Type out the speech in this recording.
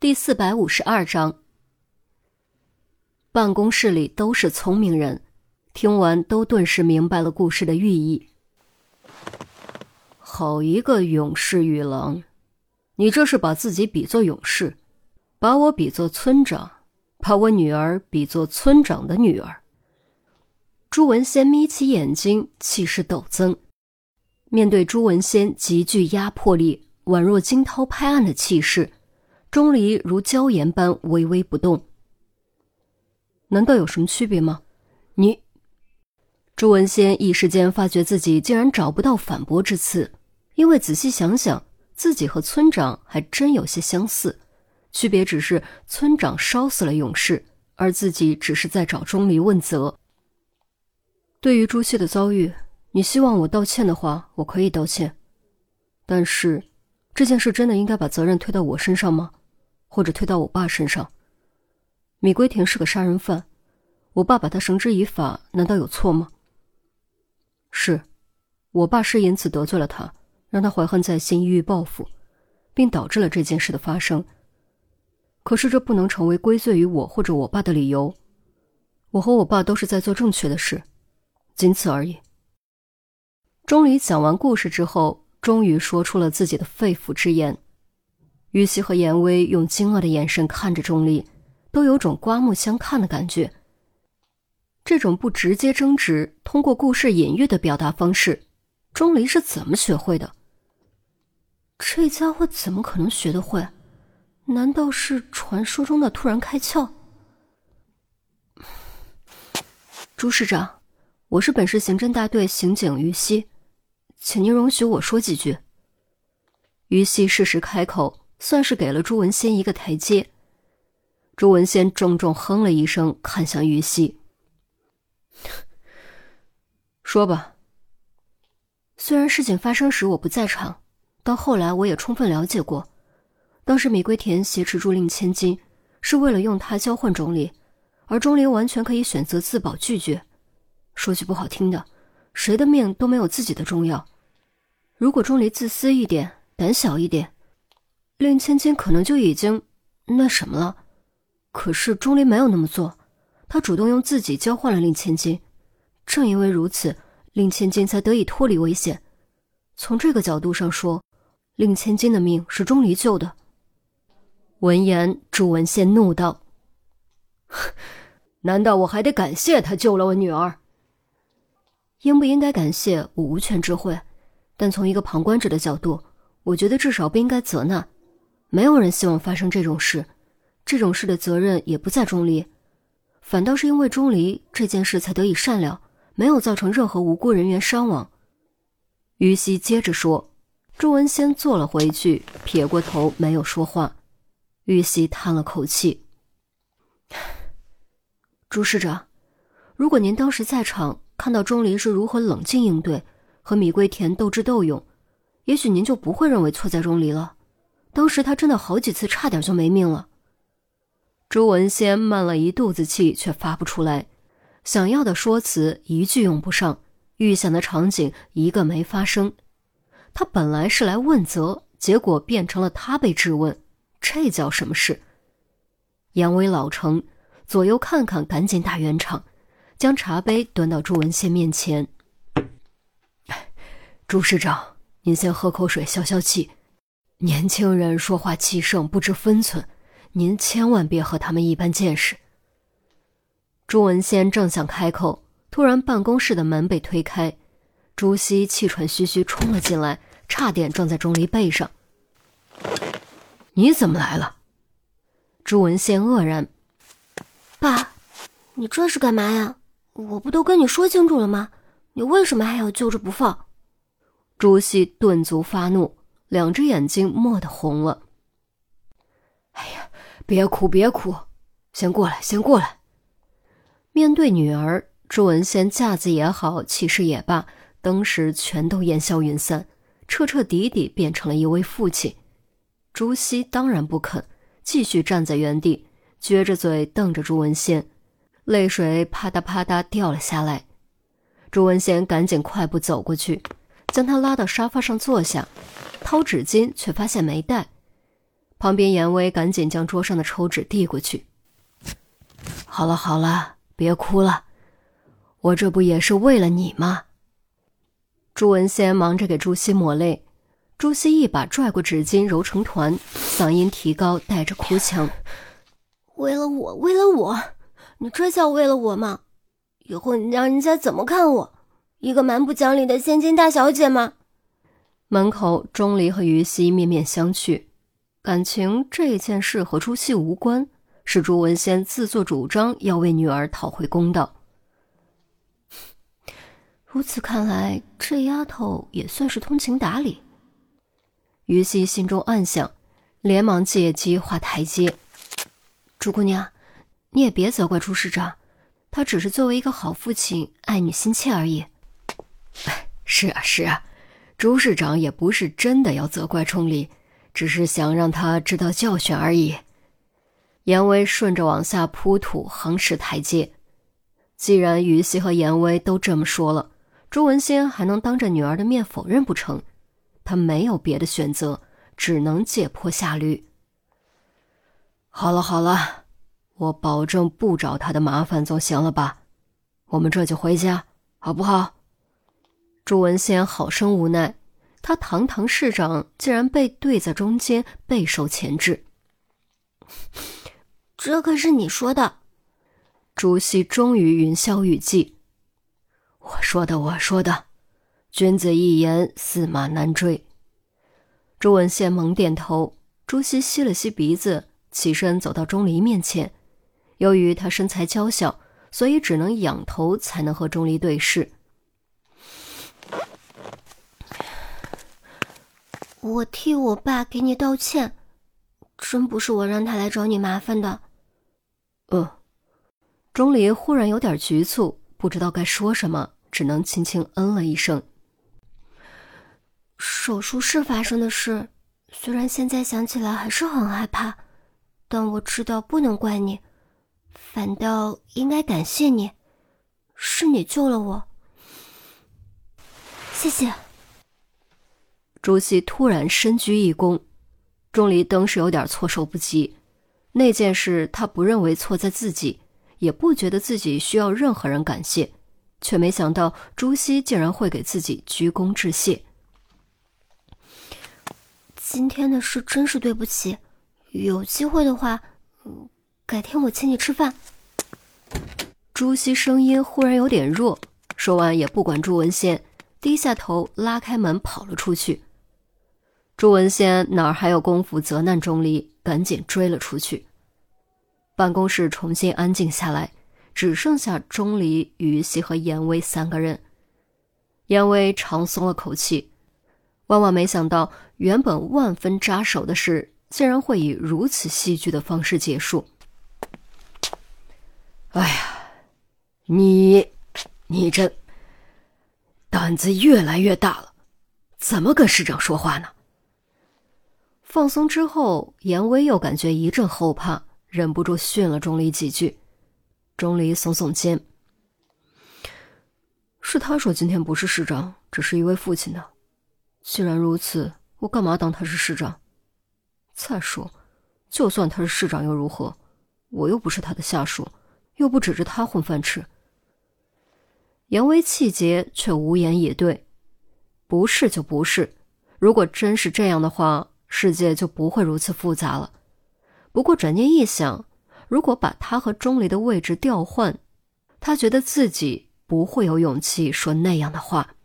第四百五十二章，办公室里都是聪明人，听完都顿时明白了故事的寓意。好一个勇士与狼，你这是把自己比作勇士，把我比作村长，把我女儿比作村长的女儿。朱文仙眯起眼睛，气势陡增。面对朱文仙极具压迫力、宛若惊涛拍岸的气势。钟离如椒盐般微微不动。难道有什么区别吗？你，朱文仙一时间发觉自己竟然找不到反驳之词，因为仔细想想，自己和村长还真有些相似，区别只是村长烧死了勇士，而自己只是在找钟离问责。对于朱熹的遭遇，你希望我道歉的话，我可以道歉，但是这件事真的应该把责任推到我身上吗？或者推到我爸身上。米龟田是个杀人犯，我爸把他绳之以法，难道有错吗？是，我爸是因此得罪了他，让他怀恨在心，意欲报复，并导致了这件事的发生。可是这不能成为归罪于我或者我爸的理由。我和我爸都是在做正确的事，仅此而已。钟离讲完故事之后，终于说出了自己的肺腑之言。于西和严威用惊愕的眼神看着钟离，都有种刮目相看的感觉。这种不直接争执、通过故事隐喻的表达方式，钟离是怎么学会的？这家伙怎么可能学得会？难道是传说中的突然开窍？朱市长，我是本市刑侦大队刑警于西，请您容许我说几句。于西适时开口。算是给了朱文仙一个台阶。朱文仙重重哼了一声，看向于西：“说吧。虽然事情发生时我不在场，到后来我也充分了解过，当时米龟田挟持朱令千金，是为了用他交换钟离，而钟离完全可以选择自保拒绝。说句不好听的，谁的命都没有自己的重要。如果钟离自私一点，胆小一点。”令千金可能就已经那什么了，可是钟离没有那么做，他主动用自己交换了令千金，正因为如此，令千金才得以脱离危险。从这个角度上说，令千金的命是钟离救的。闻言，朱文宪怒道：“难道我还得感谢他救了我女儿？应不应该感谢，我无权知会。但从一个旁观者的角度，我觉得至少不应该责难。”没有人希望发生这种事，这种事的责任也不在钟离，反倒是因为钟离这件事才得以善了，没有造成任何无辜人员伤亡。于西接着说，朱文先坐了回去，撇过头没有说话。于西叹了口气：“朱市长，如果您当时在场，看到钟离是如何冷静应对，和米龟田斗智斗勇，也许您就不会认为错在钟离了。”当时他真的好几次差点就没命了。朱文先闷了一肚子气，却发不出来，想要的说辞一句用不上，预想的场景一个没发生。他本来是来问责，结果变成了他被质问，这叫什么事？杨威老成，左右看看，赶紧打圆场，将茶杯端到朱文仙面前。朱市长，您先喝口水消消气。年轻人说话气盛，不知分寸，您千万别和他们一般见识。朱文先正想开口，突然办公室的门被推开，朱熹气喘吁吁冲了进来，差点撞在钟离背上。你怎么来了？朱文先愕然：“爸，你这是干嘛呀？我不都跟你说清楚了吗？你为什么还要揪着不放？”朱熹顿足发怒。两只眼睛蓦地红了。哎呀，别哭，别哭，先过来，先过来。面对女儿，朱文先架子也好，气势也罢，当时全都烟消云散，彻彻底底变成了一位父亲。朱熹当然不肯，继续站在原地，撅着嘴瞪着朱文先，泪水啪嗒啪嗒掉了下来。朱文先赶紧快步走过去，将他拉到沙发上坐下。掏纸巾，却发现没带。旁边严威赶紧将桌上的抽纸递过去。好了好了，别哭了，我这不也是为了你吗？朱文先忙着给朱熹抹泪，朱熹一把拽过纸巾揉成团，嗓音提高，带着哭腔：“为了我，为了我，你这叫为了我吗？以后你让人家怎么看我？一个蛮不讲理的千金大小姐吗？”门口，钟离和于西面面相觑。感情这件事和朱熹无关，是朱文先自作主张要为女儿讨回公道。如此看来，这丫头也算是通情达理。于西心中暗想，连忙借机画台阶：“朱姑娘，你也别责怪朱市长，他只是作为一个好父亲，爱女心切而已。”，是啊，是啊，朱市长也不是真的要责怪冲离。只是想让他知道教训而已。严威顺着往下铺土，夯实台阶。既然于西和严威都这么说了，朱文先还能当着女儿的面否认不成？他没有别的选择，只能借坡下驴。好了好了，我保证不找他的麻烦，总行了吧？我们这就回家，好不好？朱文先好生无奈。他堂堂市长竟然被对在中间，备受钳制。这可是你说的。朱熹终于云消雨霁。我说的，我说的。君子一言，驷马难追。朱文宪猛点头。朱熹吸了吸鼻子，起身走到钟离面前。由于他身材娇小，所以只能仰头才能和钟离对视。我替我爸给你道歉，真不是我让他来找你麻烦的。嗯，钟离忽然有点局促，不知道该说什么，只能轻轻嗯了一声。手术室发生的事，虽然现在想起来还是很害怕，但我知道不能怪你，反倒应该感谢你，是你救了我，谢谢。朱熹突然深鞠一躬，钟离登时有点措手不及。那件事他不认为错在自己，也不觉得自己需要任何人感谢，却没想到朱熹竟然会给自己鞠躬致谢。今天的事真是对不起，有机会的话，改天我请你吃饭。朱熹声音忽然有点弱，说完也不管朱文宪，低下头拉开门跑了出去。朱文先哪儿还有功夫责难钟离，赶紧追了出去。办公室重新安静下来，只剩下钟离、于西和严威三个人。严威长松了口气，万万没想到，原本万分扎手的事，竟然会以如此戏剧的方式结束。哎呀，你，你这胆子越来越大了，怎么跟市长说话呢？放松之后，严威又感觉一阵后怕，忍不住训了钟离几句。钟离耸耸肩：“是他说今天不是市长，只是一位父亲的。既然如此，我干嘛当他是市长？再说，就算他是市长又如何？我又不是他的下属，又不指着他混饭吃。”严威气结，却无言以对。不是就不是，如果真是这样的话。世界就不会如此复杂了。不过转念一想，如果把他和钟离的位置调换，他觉得自己不会有勇气说那样的话。